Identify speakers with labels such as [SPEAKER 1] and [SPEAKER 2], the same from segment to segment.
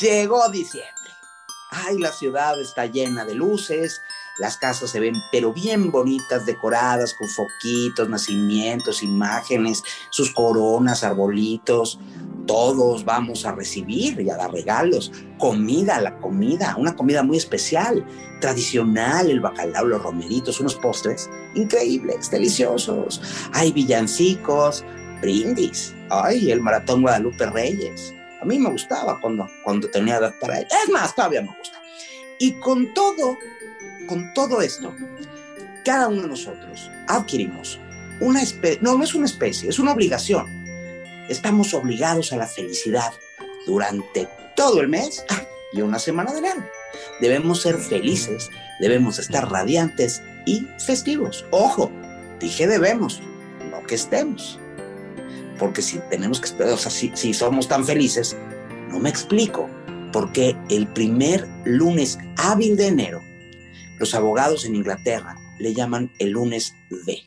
[SPEAKER 1] Llegó diciembre. Ay, la ciudad está llena de luces, las casas se ven pero bien bonitas, decoradas con foquitos, nacimientos, imágenes, sus coronas, arbolitos. Todos vamos a recibir y a dar regalos. Comida, la comida, una comida muy especial, tradicional, el bacalao, los romeritos, unos postres increíbles, deliciosos. Hay villancicos, brindis. Ay, el maratón Guadalupe Reyes a mí me gustaba cuando, cuando tenía edad para ello. Es más, todavía me gusta. Y con todo, con todo esto, cada uno de nosotros adquirimos una especie, no, no es una especie, es una obligación. Estamos obligados a la felicidad durante todo el mes y una semana de enero. Debemos ser felices, debemos estar radiantes y festivos. Ojo, dije debemos, no que estemos porque si tenemos que esperar, o sea, si, somos tan felices, no me explico por qué el primer lunes hábil de enero, los abogados en Inglaterra le llaman el lunes D.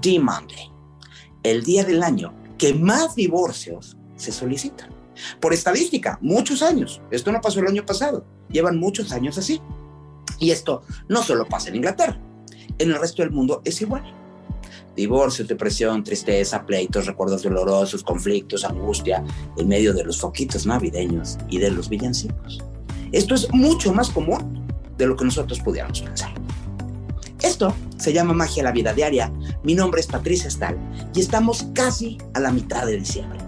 [SPEAKER 1] D Monday, el día del año que más divorcios se solicitan. Por estadística, muchos años. Esto no pasó el año pasado. Llevan muchos años así. Y esto no solo pasa en Inglaterra. En el resto del mundo es igual divorcios, depresión, tristeza, pleitos, recuerdos dolorosos, conflictos, angustia, en medio de los foquitos navideños y de los villancicos. Esto es mucho más común de lo que nosotros pudiéramos pensar. Esto se llama Magia la Vida Diaria. Mi nombre es Patricia Stahl y estamos casi a la mitad de diciembre.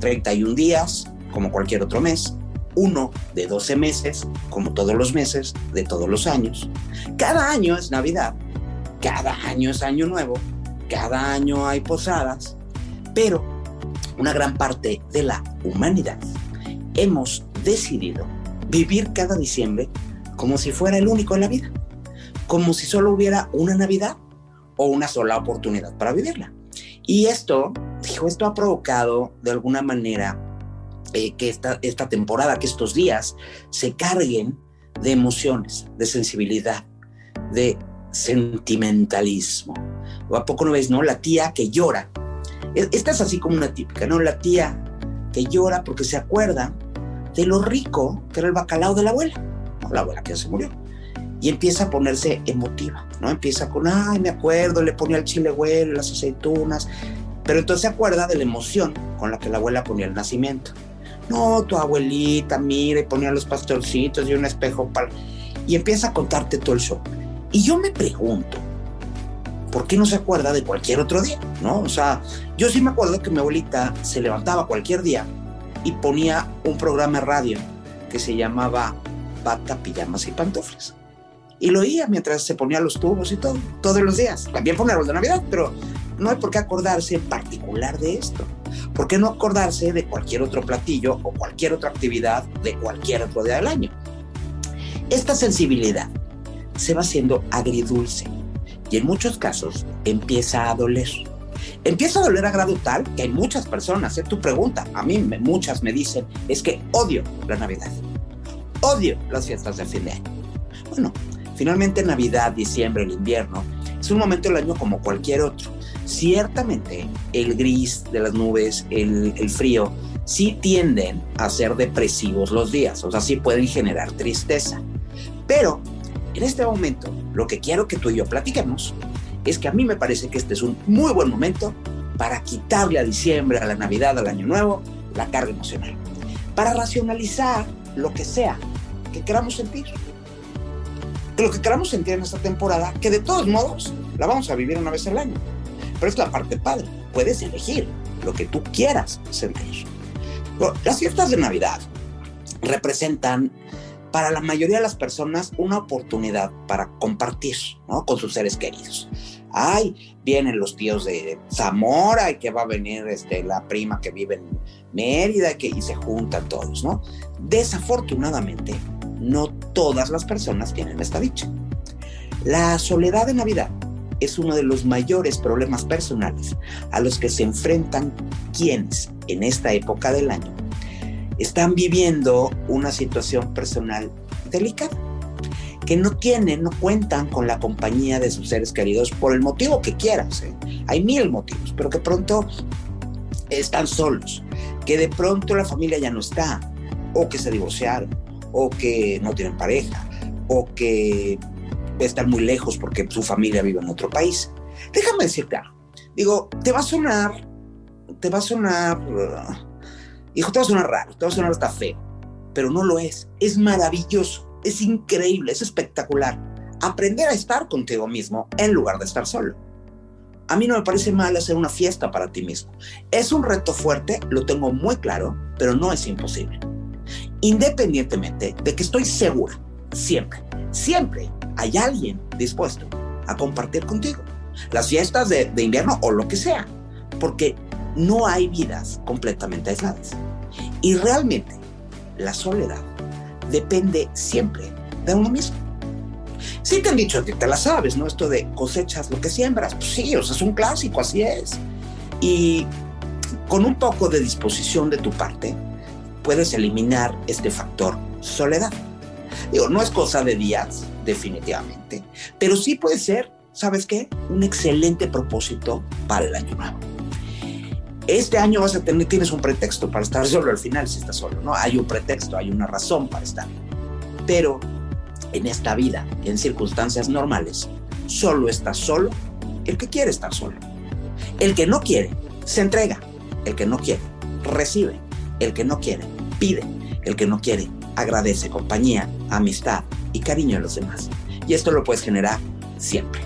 [SPEAKER 1] 31 días, como cualquier otro mes, uno de 12 meses, como todos los meses de todos los años. Cada año es Navidad, cada año es Año Nuevo cada año hay posadas, pero una gran parte de la humanidad hemos decidido vivir cada diciembre como si fuera el único en la vida, como si solo hubiera una Navidad o una sola oportunidad para vivirla. Y esto, dijo, esto ha provocado de alguna manera eh, que esta, esta temporada, que estos días se carguen de emociones, de sensibilidad, de sentimentalismo. ¿O a poco no ves, no? La tía que llora. E, esta es así como una típica, ¿no? La tía que llora porque se acuerda de lo rico que era el bacalao de la abuela, La abuela que ya se murió. Y empieza a ponerse emotiva, ¿no? Empieza con, ay, me acuerdo, le ponía el chile güero, las aceitunas. Pero entonces se acuerda de la emoción con la que la abuela ponía el nacimiento. No, tu abuelita, mira, y ponía los pastorcitos y un espejo para... Y empieza a contarte todo el show. Y yo me pregunto, ¿por qué no se acuerda de cualquier otro día? ¿No? O sea, yo sí me acuerdo que mi abuelita se levantaba cualquier día y ponía un programa de radio que se llamaba Bata, Pijamas y Pantufles. Y lo oía mientras se ponía los tubos y todo, todos los días. También pone el de Navidad, pero no hay por qué acordarse en particular de esto. ¿Por qué no acordarse de cualquier otro platillo o cualquier otra actividad de cualquier otro día del año? Esta sensibilidad se va haciendo agridulce y en muchos casos empieza a doler. Empieza a doler a grado tal que hay muchas personas, ¿eh? tu pregunta, a mí muchas me dicen, es que odio la Navidad, odio las fiestas de fin de año. Bueno, finalmente Navidad, diciembre, el invierno, es un momento del año como cualquier otro. Ciertamente el gris de las nubes, el, el frío, sí tienden a ser depresivos los días, o sea, sí pueden generar tristeza. Pero en este momento, lo que quiero que tú y yo platiquemos es que a mí me parece que este es un muy buen momento para quitarle a diciembre, a la Navidad, al Año Nuevo, la carga emocional. Para racionalizar lo que sea que queramos sentir. Que lo que queramos sentir en esta temporada, que de todos modos la vamos a vivir una vez al año. Pero es la parte padre. Puedes elegir lo que tú quieras sentir. Las fiestas de Navidad representan para la mayoría de las personas una oportunidad para compartir ¿no? con sus seres queridos. Ay, vienen los tíos de Zamora y que va a venir este, la prima que vive en Mérida que, y se juntan todos, ¿no? Desafortunadamente, no todas las personas tienen esta dicha. La soledad de Navidad es uno de los mayores problemas personales a los que se enfrentan quienes en esta época del año están viviendo una situación personal delicada, que no tienen, no cuentan con la compañía de sus seres queridos por el motivo que quieras. ¿eh? Hay mil motivos, pero que pronto están solos, que de pronto la familia ya no está, o que se divorciaron, o que no tienen pareja, o que están muy lejos porque su familia vive en otro país. Déjame decirte algo. Digo, te va a sonar, te va a sonar, hijo, te va a sonar raro, te va a sonar hasta feo, pero no lo es. Es maravilloso, es increíble, es espectacular. Aprender a estar contigo mismo en lugar de estar solo. A mí no me parece mal hacer una fiesta para ti mismo. Es un reto fuerte, lo tengo muy claro, pero no es imposible. Independientemente de que estoy segura, siempre, siempre hay alguien dispuesto a compartir contigo las fiestas de, invierno o lo que sea, porque no hay vidas completamente aisladas. Y realmente la soledad depende siempre de uno mismo. Si te han dicho que te la sabes, ¿no? Esto de cosechas lo que siembras, pues sí, o es un clásico, así es. Y con un poco de disposición de tu parte, puedes eliminar este factor soledad. Digo, no es cosa de días, definitivamente, pero sí puede ser, ¿sabes qué? Un excelente propósito para el año nuevo. Este año vas a tener, tienes un pretexto para estar solo al final si estás solo, ¿no? Hay un pretexto, hay una razón para estar. Pero en esta vida, en circunstancias normales, solo está solo el que quiere estar solo. El que no quiere, se entrega. El que no quiere, recibe. El que no quiere, pide. El que no quiere, agradece compañía, amistad y cariño a los demás. Y esto lo puedes generar siempre.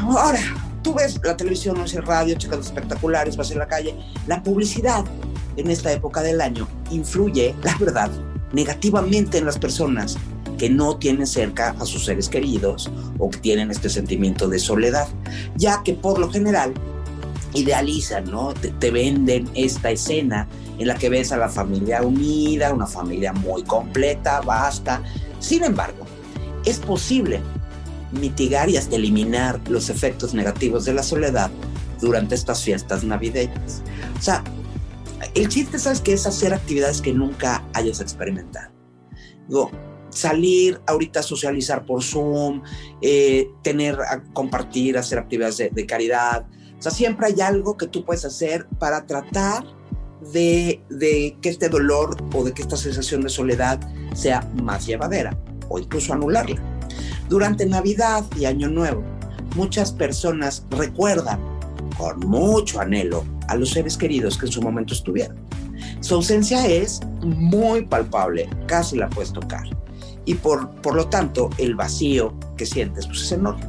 [SPEAKER 1] ahora, tú ves la televisión, no el radio, checas espectaculares, vas en la calle. La publicidad en esta época del año influye, la verdad, negativamente en las personas que no tienen cerca a sus seres queridos o que tienen este sentimiento de soledad, ya que por lo general idealizan, ¿no? Te, venden esta escena en la que ves a la familia unida, una familia muy completa, vasta. Sin embargo, es posible mitigar y hasta eliminar los efectos negativos de la soledad durante estas fiestas navideñas. O sea, el chiste, ¿sabes qué? Es hacer actividades que nunca hayas experimentado. Digo, salir ahorita a socializar por Zoom, eh, tener, a compartir, hacer actividades de caridad, o sea, siempre hay algo que tú puedes hacer para tratar de, que este dolor o de que esta sensación de soledad sea más llevadera o incluso anularla. Durante Navidad y Año Nuevo, muchas personas recuerdan con mucho anhelo a los seres queridos que en su momento estuvieron. Su ausencia es muy palpable, casi la puedes tocar. Y por, por lo tanto, el vacío que sientes pues, es enorme.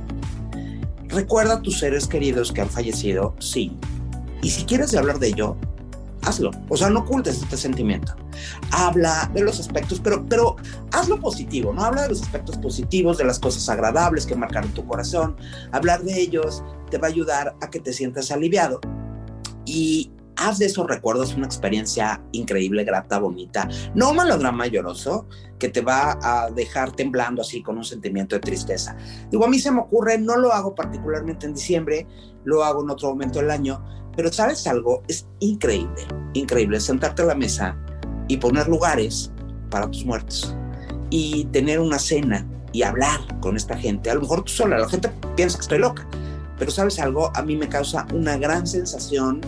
[SPEAKER 1] Recuerda a tus seres queridos que han fallecido, sí. Y si quieres hablar de ello, hazlo. O sea, no ocultes este sentimiento. Habla de los aspectos, pero, pero hazlo positivo, ¿no? Habla de los aspectos positivos, de las cosas agradables que marcaron tu corazón. Hablar de ellos te va a ayudar a que te sientas aliviado. Y haz de esos recuerdos una experiencia increíble, grata, bonita. No un melodrama lloroso que te va a dejar temblando así con un sentimiento de tristeza. Digo, a mí se me ocurre, no lo hago particularmente en diciembre, lo hago en otro momento del año, pero ¿sabes algo? Es increíble, increíble sentarte a la mesa y poner lugares para tus muertos y tener una cena y hablar con esta gente. A lo mejor tú sola, la gente piensa que estoy loca, pero ¿sabes algo? A mí me causa una gran sensación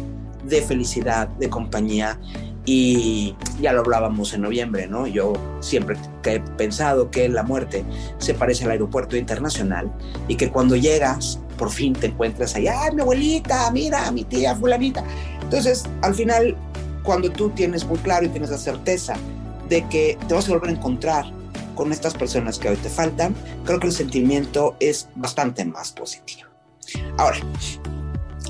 [SPEAKER 1] de felicidad, de compañía. Y ya lo hablábamos en noviembre, ¿no? Yo siempre he pensado que la muerte se parece al aeropuerto internacional y que cuando llegas, por fin te encuentras allá, mi abuelita, mira, mi tía fulanita. Entonces, al final, cuando tú tienes muy claro y tienes la certeza de que te vas a volver a encontrar con estas personas que hoy te faltan, creo que el sentimiento es bastante más positivo. Ahora,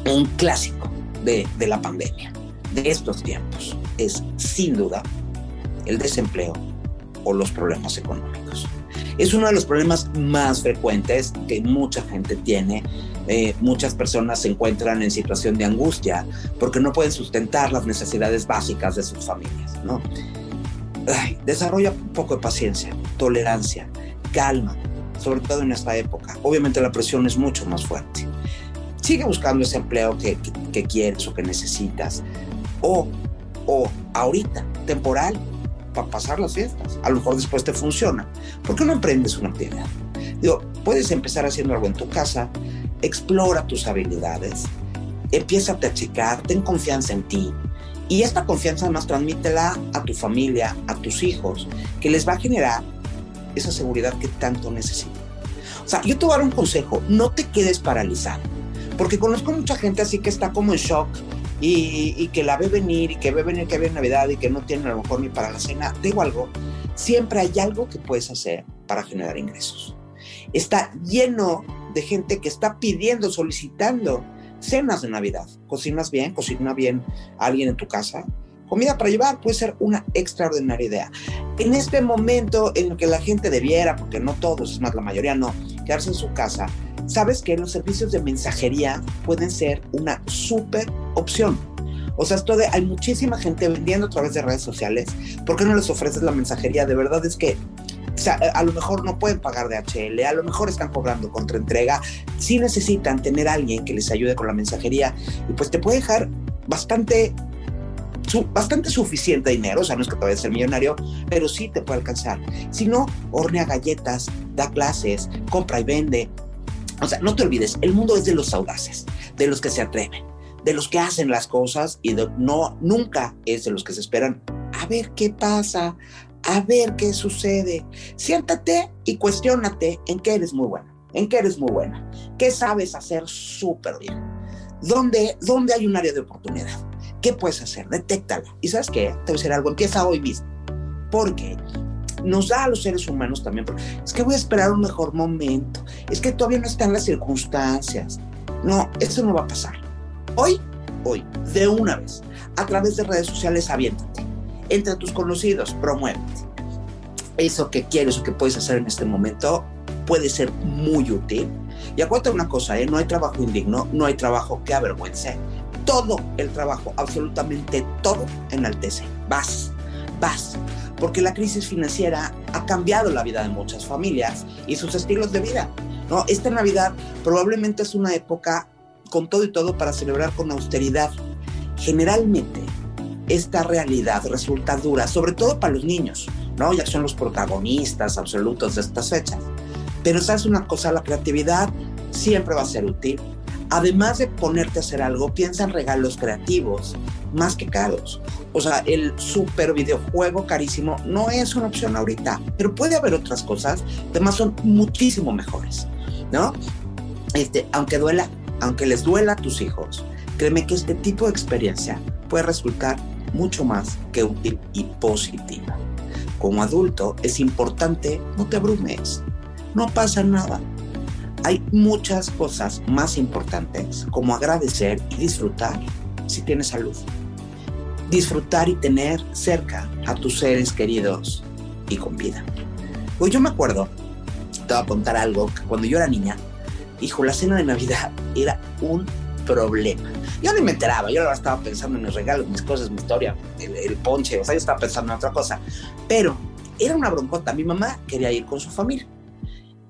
[SPEAKER 1] un clásico de, la pandemia, de estos tiempos, es sin duda el desempleo o los problemas económicos. Es uno de los problemas más frecuentes que mucha gente tiene. Eh, muchas personas se encuentran en situación de angustia porque no pueden sustentar las necesidades básicas de sus familias. ¿no? desarrolla un poco de paciencia, tolerancia, calma, sobre todo en esta época. Obviamente la presión es mucho más fuerte sigue buscando ese empleo que, quieres o que necesitas. O, o ahorita, temporal, para pasar las fiestas. A lo mejor después te funciona. ¿Por qué no emprendes una actividad? Digo, puedes empezar haciendo algo en tu casa, explora tus habilidades, empieza a checar, ten confianza en ti. Y esta confianza además transmítela a tu familia, a tus hijos, que les va a generar esa seguridad que tanto necesitan. O sea, yo te voy a dar un consejo, no te quedes paralizado, porque conozco mucha gente así que está como en shock y, que la ve venir y que ve venir que ve Navidad y que no tiene a lo mejor ni para la cena. Digo algo, siempre hay algo que puedes hacer para generar ingresos. Está lleno de gente que está pidiendo, solicitando cenas de Navidad. Cocinas bien, cocina bien alguien en tu casa. Comida para llevar puede ser una extraordinaria idea. En este momento en el que la gente debiera, porque no todos, es más la mayoría no, quedarse en su casa, sabes que los servicios de mensajería pueden ser una súper opción. O sea, esto de, hay muchísima gente vendiendo a través de redes sociales. ¿Por qué no les ofreces la mensajería? De verdad es que o sea, a lo mejor no pueden pagar de HL, a lo mejor están cobrando contra entrega. Sí necesitan tener alguien que les ayude con la mensajería y pues te puede dejar bastante bastante suficiente dinero, o sea, no es que te vayas a ser millonario, pero sí te puede alcanzar. Si no, hornea galletas, da clases, compra y vende. O sea, no te olvides, el mundo es de los audaces, de los que se atreven, de los que hacen las cosas y no, nunca es de los que se esperan a ver qué pasa, a ver qué sucede. Siéntate y cuestionate en qué eres muy buena, en qué eres muy buena, qué sabes hacer súper bien, ¿Dónde, dónde hay un área de oportunidad, qué puedes hacer, detéctala. Y sabes qué, te voy a decir algo, empieza hoy mismo, porque nos da a los seres humanos también, es que voy a esperar un mejor momento, es que todavía no están las circunstancias. No, eso no va a pasar. Hoy, hoy, de una vez, a través de redes sociales, aviéntate entre tus conocidos, promuévete. Eso que quieres o que puedes hacer en este momento puede ser muy útil. Y acuérdate una cosa, ¿eh? no hay trabajo indigno, no hay trabajo que avergüence. Todo el trabajo, absolutamente todo, enaltece. Vas, vas. Porque la crisis financiera ha cambiado la vida de muchas familias y sus estilos de vida. ¿no? Esta Navidad probablemente es una época con todo y todo para celebrar con austeridad. Generalmente esta realidad resulta dura, sobre todo para los niños, ¿no? Ya que son los protagonistas absolutos de estas fechas. Pero sabes una cosa, la creatividad siempre va a ser útil. Además de ponerte a hacer algo, piensa en regalos creativos, más que caros. O sea, el super videojuego carísimo no es una opción ahorita, pero puede haber otras cosas, además son muchísimo mejores, ¿no? Este, aunque duela, aunque les duela a tus hijos, créeme que este tipo de experiencia puede resultar mucho más que útil y positiva. Como adulto es importante, no te abrumes, no pasa nada. Hay muchas cosas más importantes como agradecer y disfrutar si tienes salud. Disfrutar y tener cerca a tus seres queridos y con vida. Pues yo me acuerdo, te voy a contar algo, que cuando yo era niña, hijo, la cena de Navidad era un problema. Yo ni me enteraba, yo estaba pensando en mis regalos, mis cosas, mi historia, el, ponche, o sea, yo estaba pensando en otra cosa. Pero era una broncota. Mi mamá quería ir con su familia.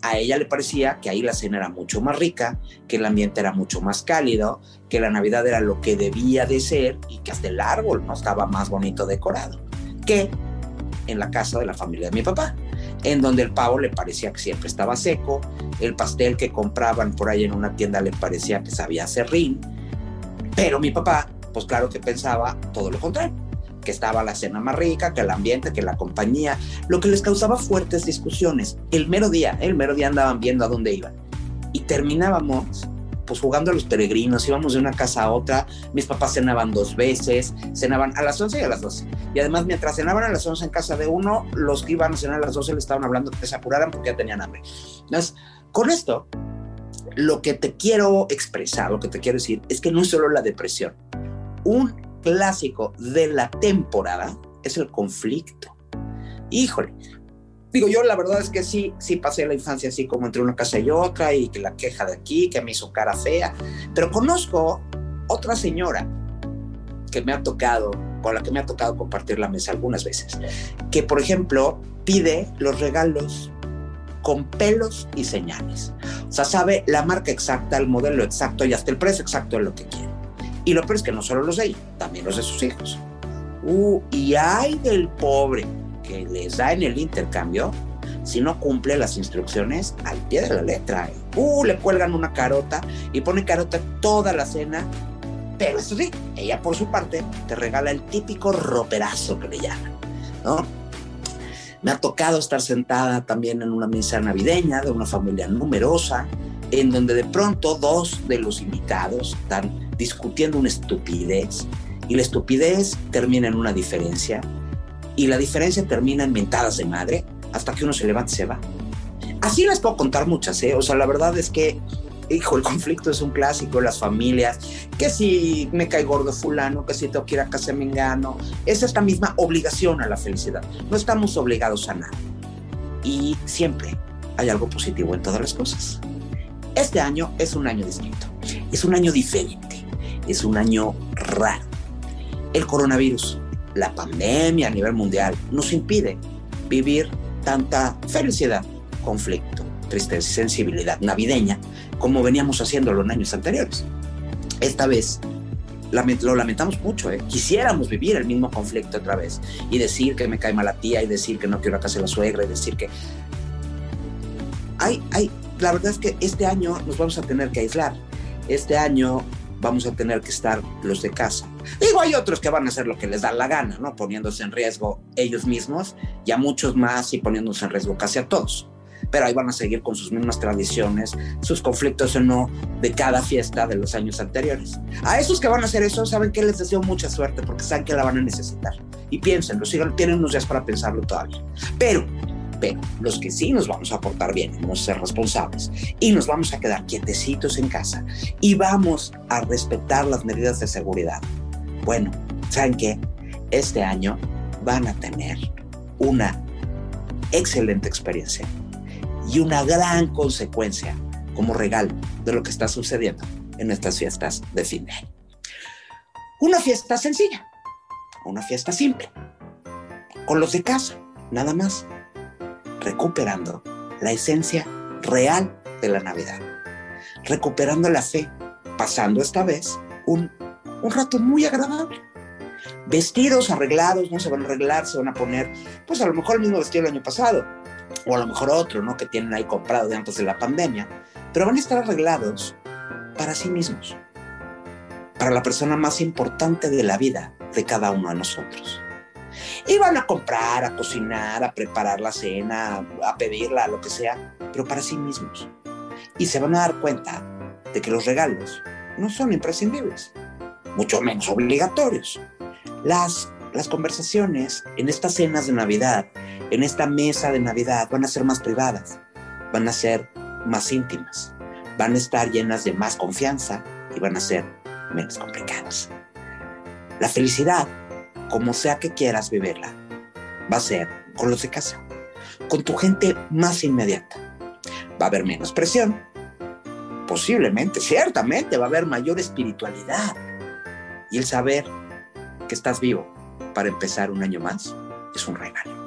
[SPEAKER 1] A ella le parecía que ahí la cena era mucho más rica, que el ambiente era mucho más cálido, que la Navidad era lo que debía de ser y que hasta el árbol no estaba más bonito decorado que en la casa de la familia de mi papá, en donde el pavo le parecía que siempre estaba seco, el pastel que compraban por ahí en una tienda le parecía que sabía serrín, pero mi papá, pues claro que pensaba todo lo contrario, que estaba la cena más rica, que el ambiente, que la compañía, lo que les causaba fuertes discusiones. El mero día, el mero día andaban viendo a dónde iban. Y terminábamos pues jugando a los peregrinos, íbamos de una casa a otra, mis papás cenaban dos veces, cenaban a las 11 y a las 12. Y además mientras cenaban a las 11 en casa de uno, los que iban a cenar a las 12 le estaban hablando que se apuraran porque ya tenían hambre. Entonces, con esto, lo que te quiero expresar, lo que te quiero decir, es que no es solo la depresión. Un clásico de la temporada es el conflicto. Híjole, digo yo la verdad es que sí, sí pasé la infancia así como entre una casa y otra y que la queja de aquí, que me hizo cara fea, pero conozco otra señora que me ha tocado, con la que me ha tocado compartir la mesa algunas veces, que por ejemplo pide los regalos con pelos y señales. O sea, sabe la marca exacta, el modelo exacto y hasta el precio exacto de lo que quiere. Y lo peor es que no solo los de ella, también los de sus hijos. Uh, y hay del pobre que les da en el intercambio si no cumple las instrucciones al pie de la letra. Uh, le cuelgan una carota y pone carota toda la cena Pero eso sí, ella por su parte te regala el típico roperazo que le llaman, ¿no? Me ha tocado estar sentada también en una mesa navideña de una familia numerosa, en donde de pronto dos de los invitados están discutiendo una estupidez y la estupidez termina en una diferencia y la diferencia termina en mentadas de madre hasta que uno se levanta y se va. Así les puedo contar muchas, ¿eh? O sea, la verdad es que hijo, el conflicto es un clásico las familias, que si me cae gordo fulano, que si tengo que ir a me engano, es esta misma obligación a la felicidad. No estamos obligados a nada. Y siempre hay algo positivo en todas las cosas. Este año es un año distinto, es un año diferente, es un año raro. El coronavirus, la pandemia a nivel mundial, nos impide vivir tanta felicidad, conflicto, tristeza sensibilidad navideña como veníamos haciéndolo en años anteriores. Esta vez lo lamentamos mucho, ¿eh? quisiéramos vivir el mismo conflicto otra vez y decir que me cae mal la tía y decir que no quiero a la suegra y decir que... Hay, hay, la verdad es que este año nos vamos a tener que aislar. Este año vamos a tener que estar los de casa. Digo, hay otros que van a hacer lo que les da la gana, ¿no? Poniéndose en riesgo ellos mismos y a muchos más y poniéndose en riesgo casi a todos pero ahí van a seguir con sus mismas tradiciones, sus conflictos o no de cada fiesta de los años anteriores. A esos que van a hacer eso, saben que les deseo mucha suerte porque saben que la van a necesitar. Y piénsenlo, sigan, tienen unos días para pensarlo todavía. Pero, pero, los que sí nos vamos a portar bien, vamos a ser responsables y nos vamos a quedar quietecitos en casa y vamos a respetar las medidas de seguridad. Bueno, ¿saben qué? Este año van a tener una excelente experiencia y una gran consecuencia como regalo de lo que está sucediendo en estas fiestas de fin de año. Una fiesta sencilla, una fiesta simple, con los de casa, nada más, recuperando la esencia real de la Navidad, recuperando la fe, pasando esta vez un, un rato muy agradable. Vestidos, arreglados, no se van a arreglar, se van a poner, pues a lo mejor el mismo vestido del año pasado, o a lo mejor otro, ¿no? Que tienen ahí comprado de antes de la pandemia, pero van a estar arreglados para sí mismos, para la persona más importante de la vida de cada uno de nosotros. Y van a comprar, a cocinar, a preparar la cena, a pedirla, lo que sea, pero para sí mismos. Y se van a dar cuenta de que los regalos no son imprescindibles, mucho menos obligatorios. Las, las conversaciones en estas cenas de Navidad en esta mesa de Navidad van a ser más privadas, van a ser más íntimas, van a estar llenas de más confianza y van a ser menos complicadas. La felicidad, como sea que quieras vivirla, va a ser con los de casa, con tu gente más inmediata. Va a haber menos presión, posiblemente, ciertamente va a haber mayor espiritualidad y el saber que estás vivo para empezar un año más es un regalo.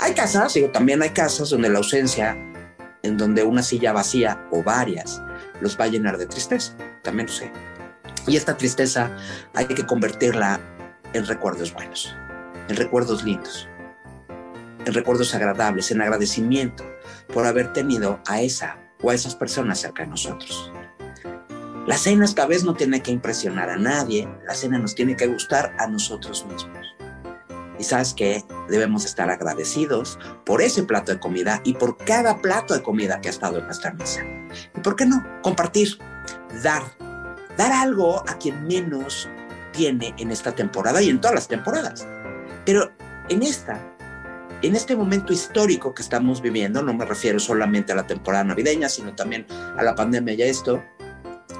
[SPEAKER 1] Hay casas, digo, también hay casas donde la ausencia, en donde una silla vacía o varias, los va a llenar de tristeza, también lo sé. Y esta tristeza hay que convertirla en recuerdos buenos, en recuerdos lindos, en recuerdos agradables, en agradecimiento por haber tenido a esa o a esas personas cerca de nosotros. La cena esta vez no tiene que impresionar a nadie, la cena nos tiene que gustar a nosotros mismos. Y sabes que debemos estar agradecidos por ese plato de comida y por cada plato de comida que ha estado en nuestra mesa. ¿Y por qué no? Compartir, dar, dar algo a quien menos tiene en esta temporada y en todas las temporadas. Pero en esta, en este momento histórico que estamos viviendo, no me refiero solamente a la temporada navideña, sino también a la pandemia y a esto,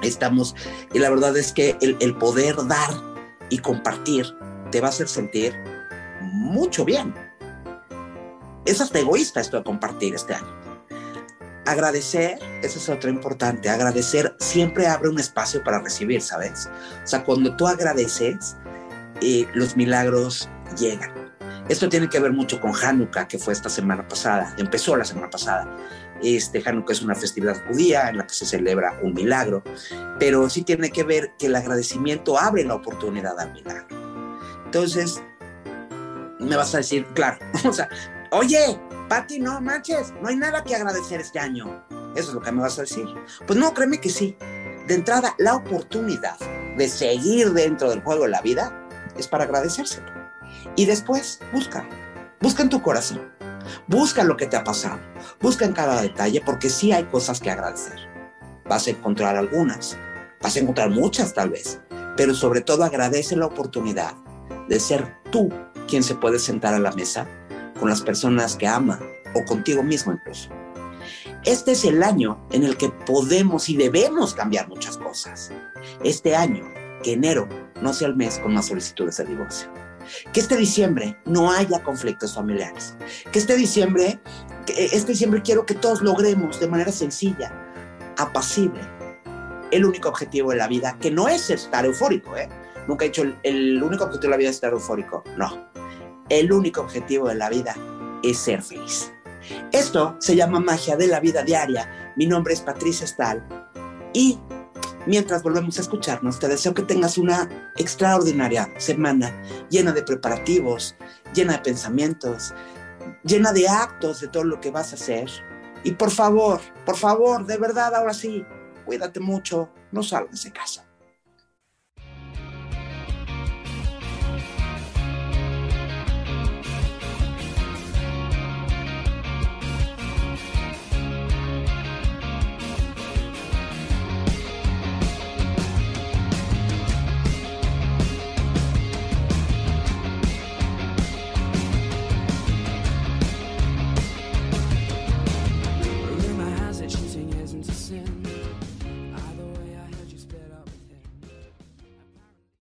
[SPEAKER 1] estamos, y la verdad es que el, el poder dar y compartir te va a hacer sentir mucho bien. Es hasta egoísta esto de compartir este año. Agradecer, eso es otro importante, agradecer siempre abre un espacio para recibir, ¿sabes? O sea, cuando tú agradeces, eh, los milagros llegan. Esto tiene que ver mucho con Hanukkah, que fue esta semana pasada, empezó la semana pasada. Este Hanukkah es una festividad judía en la que se celebra un milagro, pero sí tiene que ver que el agradecimiento abre la oportunidad al milagro. Entonces, me vas a decir, claro, o sea, oye, Pati, no manches, no hay nada que agradecer este año. Eso es lo que me vas a decir. Pues no, créeme que sí. De entrada, la oportunidad de seguir dentro del juego de la vida, es para agradecérselo. Y después, busca, busca en tu corazón, busca lo que te ha pasado, busca en cada detalle, porque sí hay cosas que agradecer. Vas a encontrar algunas, vas a encontrar muchas tal vez, pero sobre todo agradece la oportunidad de ser tú quien se puede sentar a la mesa con las personas que ama o contigo mismo incluso. Este es el año en el que podemos y debemos cambiar muchas cosas. Este año, que enero no sea el mes con más solicitudes de divorcio. Que este diciembre no haya conflictos familiares. Que este diciembre, que este diciembre quiero que todos logremos de manera sencilla, apacible, el único objetivo de la vida, que no es estar eufórico, ¿eh? Nunca he dicho el, el único objetivo de la vida es estar eufórico. No. El único objetivo de la vida es ser feliz. Esto se llama magia de la vida diaria. Mi nombre es Patricia Stahl y mientras volvemos a escucharnos, te deseo que tengas una extraordinaria semana llena de preparativos, llena de pensamientos, llena de actos de todo lo que vas a hacer. Y por favor, por favor, de verdad, ahora sí, cuídate mucho, no salgas de casa.